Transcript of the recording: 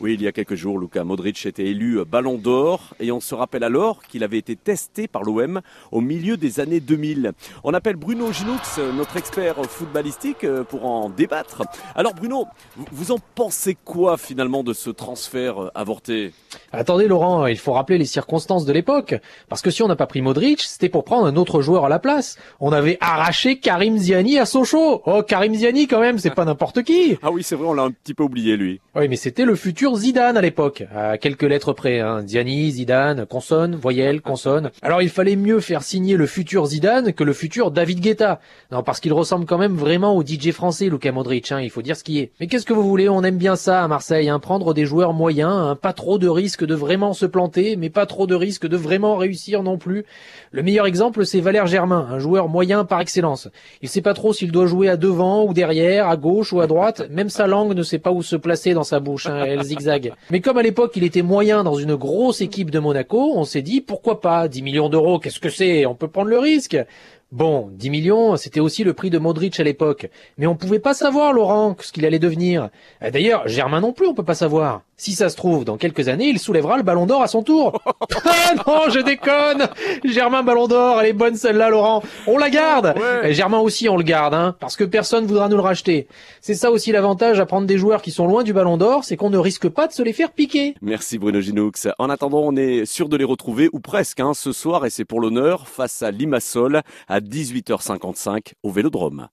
Oui, il y a quelques jours, Luka Modric était élu Ballon d'Or et on se rappelle alors qu'il avait été testé par l'OM au milieu des années 2000. On appelle Bruno Ginoux, notre expert footballistique, pour en débattre. Alors Bruno, vous en pensez quoi finalement de ce transfert avorté? Attendez Laurent, il faut rappeler les circonstances de l'époque. Parce que si on n'a pas pris Modric, c'était pour prendre un autre joueur à la place. On avait arraché Karim Ziani à Sochaux. Oh, Karim Ziani quand même, c'est pas n'importe qui. Ah oui, c'est vrai, on l'a un petit peu oublié lui. Oui, mais c'était le futur Zidane à l'époque, à quelques lettres près. Hein. Ziani, Zidane, consonne, voyelle, consonne. Alors il fallait mieux faire signer le futur Zidane que le futur David Guetta. Non, parce qu'il ressemble quand même vraiment au DJ français, Luka Modric. Hein, il faut dire ce qui est. Mais qu'est-ce que vous voulez? On aime bien ça à Marseille, hein, prendre des joueurs moyens, hein, pas trop de risque de vraiment se planter, mais pas trop de risque de vraiment réussir non plus. Le meilleur exemple, c'est Valère Germain, un joueur moyen par excellence. Il sait pas trop s'il doit jouer à devant ou derrière, à gauche ou à droite. Même sa langue ne sait pas où se placer dans sa bouche. Hein, Mais comme à l'époque il était moyen dans une grosse équipe de Monaco, on s'est dit pourquoi pas 10 millions d'euros, qu'est-ce que c'est? On peut prendre le risque. Bon, 10 millions, c'était aussi le prix de Modric à l'époque. Mais on pouvait pas savoir, Laurent, ce qu'il allait devenir. D'ailleurs, Germain non plus, on peut pas savoir. Si ça se trouve, dans quelques années, il soulèvera le ballon d'or à son tour. ah non, je déconne Germain ballon d'or, elle est bonne celle-là, Laurent. On la garde Et Germain aussi, on le garde, hein, parce que personne voudra nous le racheter. C'est ça aussi l'avantage à prendre des joueurs qui sont loin du ballon d'or, c'est qu'on ne risque pas de se les faire piquer. Merci Bruno Ginoux. En attendant, on est sûr de les retrouver, ou presque, hein, ce soir, et c'est pour l'honneur, face à Limassol, à 18h55 au Vélodrome.